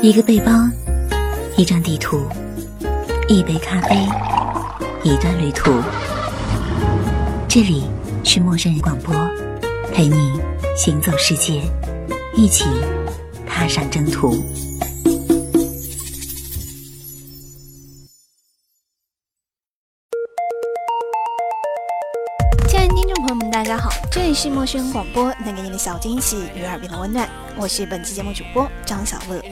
一个背包，一张地图，一杯咖啡，一段旅途。这里是陌生人广播，陪你行走世界，一起踏上征途。大家好，这里是陌生人广播，能给你的小惊喜与耳边的温暖。我是本期节目主播张小乐。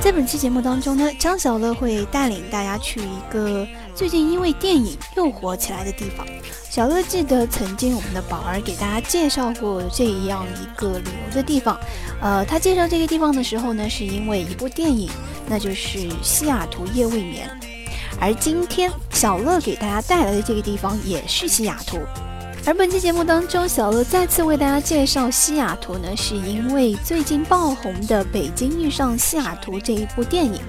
在本期节目当中呢，张小乐会带领大家去一个最近因为电影又火起来的地方。小乐记得曾经我们的宝儿给大家介绍过这样一个旅游的地方，呃，他介绍这个地方的时候呢，是因为一部电影，那就是《西雅图夜未眠》。而今天小乐给大家带来的这个地方也是西雅图。而本期节目当中，小乐再次为大家介绍西雅图呢，是因为最近爆红的《北京遇上西雅图》这一部电影，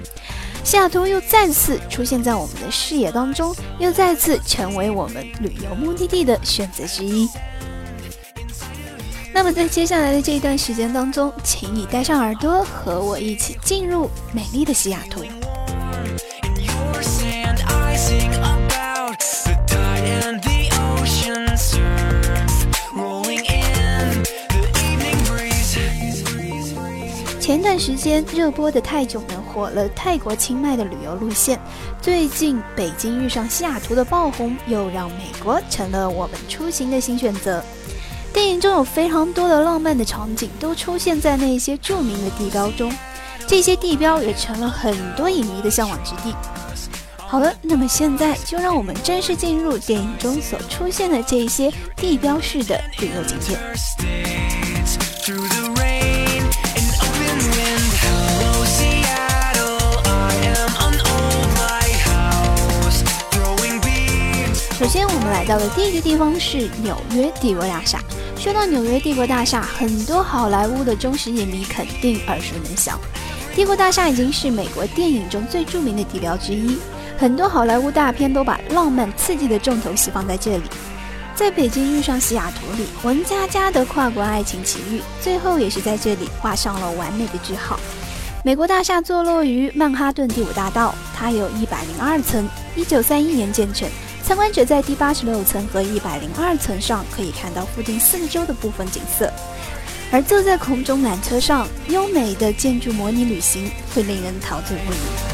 西雅图又再次出现在我们的视野当中，又再次成为我们旅游目的地的选择之一。那么在接下来的这一段时间当中，请你带上耳朵，和我一起进入美丽的西雅图。时间热播的泰囧呢，火了泰国清迈的旅游路线。最近北京遇上西雅图的爆红，又让美国成了我们出行的新选择。电影中有非常多的浪漫的场景，都出现在那些著名的地标中。这些地标也成了很多影迷的向往之地。好了，那么现在就让我们正式进入电影中所出现的这些地标式的旅游景点。首先，我们来到的第一个地方是纽约帝国大厦。说到纽约帝国大厦，很多好莱坞的忠实影迷肯定耳熟能详。帝国大厦已经是美国电影中最著名的地标之一，很多好莱坞大片都把浪漫刺激的重头戏放在这里。在北京遇上西雅图里，文佳佳的跨国爱情奇遇，最后也是在这里画上了完美的句号。美国大厦坐落于曼哈顿第五大道，它有一百零二层，一九三一年建成。参观者在第八十六层和一百零二层上可以看到附近四周的部分景色，而坐在空中缆车上，优美的建筑模拟旅行会令人陶醉不已。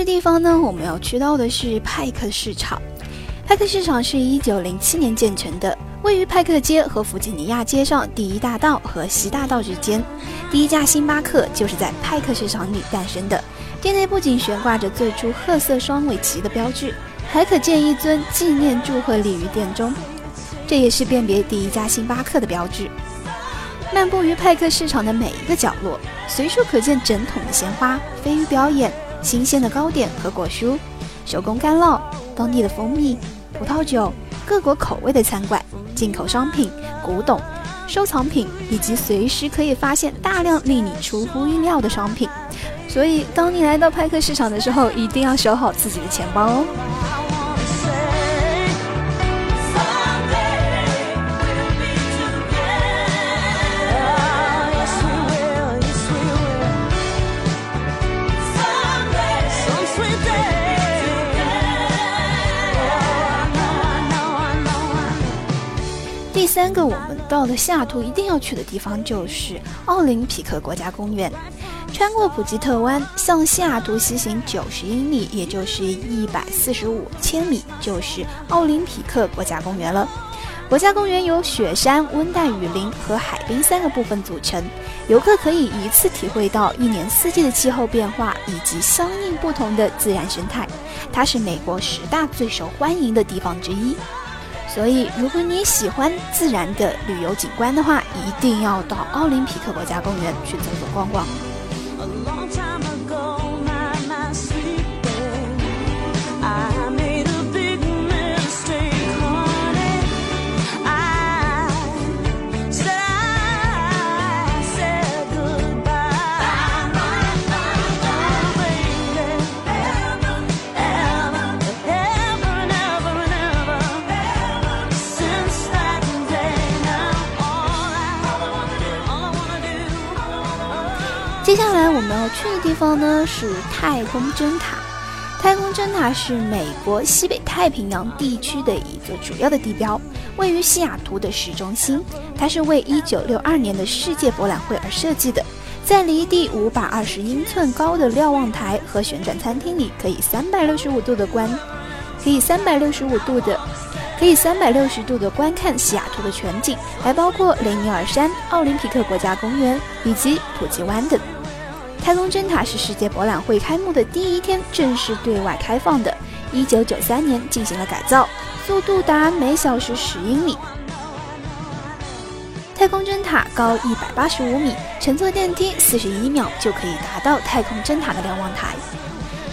这地方呢，我们要去到的是派克市场。派克市场是一九零七年建成的，位于派克街和弗吉尼亚街上第一大道和西大道之间。第一家星巴克就是在派克市场里诞生的。店内不仅悬挂着最初褐色双尾旗的标志，还可见一尊纪念祝贺立于店中，这也是辨别第一家星巴克的标志。漫步于派克市场的每一个角落，随处可见整桶的鲜花、飞鱼表演。新鲜的糕点和果蔬，手工干酪，当地的蜂蜜、葡萄酒，各国口味的餐馆，进口商品、古董、收藏品，以及随时可以发现大量令你出乎意料的商品。所以，当你来到派克市场的时候，一定要守好自己的钱包哦。三个，我们到了西雅图一定要去的地方就是奥林匹克国家公园。穿过普吉特湾，向西雅图西行九十英里，也就是一百四十五千米，就是奥林匹克国家公园了。国家公园由雪山、温带雨林和海滨三个部分组成，游客可以一次体会到一年四季的气候变化以及相应不同的自然生态。它是美国十大最受欢迎的地方之一。所以，如果你喜欢自然的旅游景观的话，一定要到奥林匹克国家公园去走走逛逛。接下来我们要去的地方呢是太空针塔。太空针塔是美国西北太平洋地区的一个主要的地标，位于西雅图的市中心。它是为1962年的世界博览会而设计的。在离地520英寸高的瞭望台和旋转餐厅里，可以365度的观，可以365度的，可以360度的观看西雅图的全景，还包括雷尼尔山、奥林匹克国家公园以及普吉湾等。太空针塔是世界博览会开幕的第一天正式对外开放的。一九九三年进行了改造，速度达每小时十英里。太空针塔高一百八十五米，乘坐电梯四十一秒就可以达到太空针塔的瞭望台。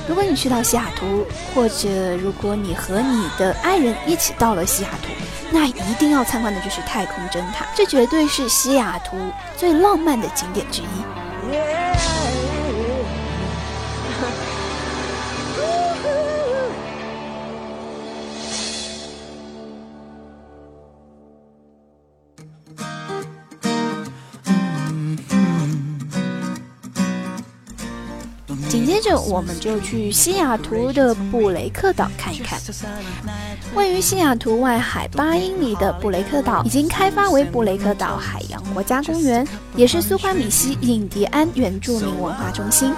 如果你去到西雅图，或者如果你和你的爱人一起到了西雅图，那一定要参观的就是太空针塔，这绝对是西雅图最浪漫的景点之一。接着，我们就去西雅图的布雷克岛看一看。位于西雅图外海八英里的布雷克岛已经开发为布雷克岛海洋国家公园，也是苏夸米西印第安原住民文化中心。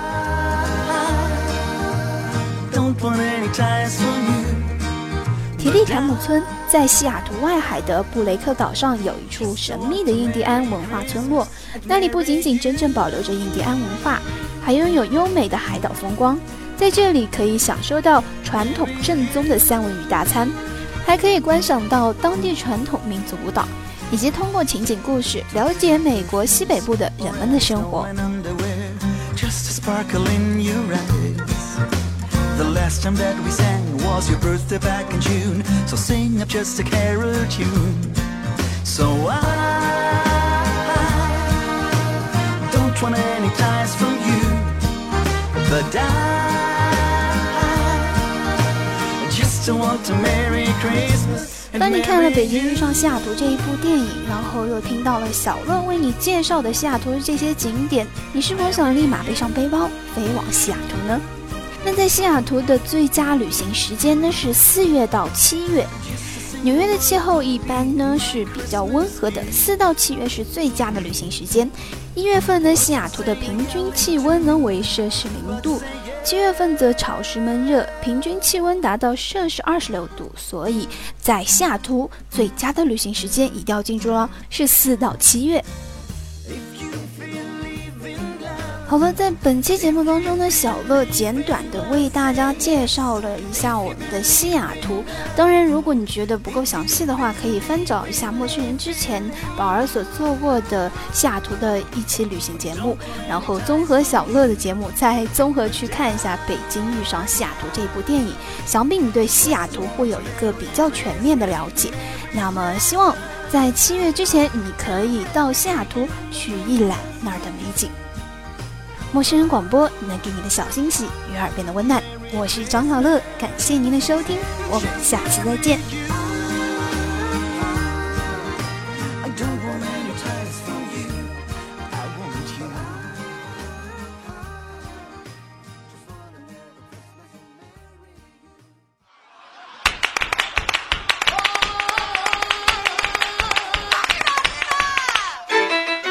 提利坎姆村在西雅图外海的布雷克岛上有一处神秘的印第安文化村落，那里不仅仅真正保留着印第安文化。还拥有优美的海岛风光，在这里可以享受到传统正宗的三文鱼大餐，还可以观赏到当地传统民族舞蹈，以及通过情景故事了解美国西北部的人们的生活。当你看了《北京遇上西雅图》这一部电影，然后又听到了小乐为你介绍的西雅图的这些景点，你是否想立马背上背包飞往西雅图呢？那在西雅图的最佳旅行时间呢是四月到七月。纽约的气候一般呢是比较温和的，四到七月是最佳的旅行时间。一月份呢，西雅图的平均气温能为摄氏零度，七月份则潮湿闷热，平均气温达到摄氏二十六度。所以在西雅图最佳的旅行时间一定要记住了，是四到七月。好了，在本期节目当中呢，小乐简短的为大家介绍了一下我们的西雅图。当然，如果你觉得不够详细的话，可以翻找一下陌生人之前宝儿所做过的西雅图的一期旅行节目，然后综合小乐的节目，再综合去看一下《北京遇上西雅图》这一部电影，想必你对西雅图会有一个比较全面的了解。那么，希望在七月之前，你可以到西雅图去一览那儿的美景。陌生人广播能给你的小惊喜与耳边的温暖，我是张小乐，感谢您的收听，我们下期再见。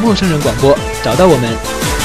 陌生人广播，找到我们。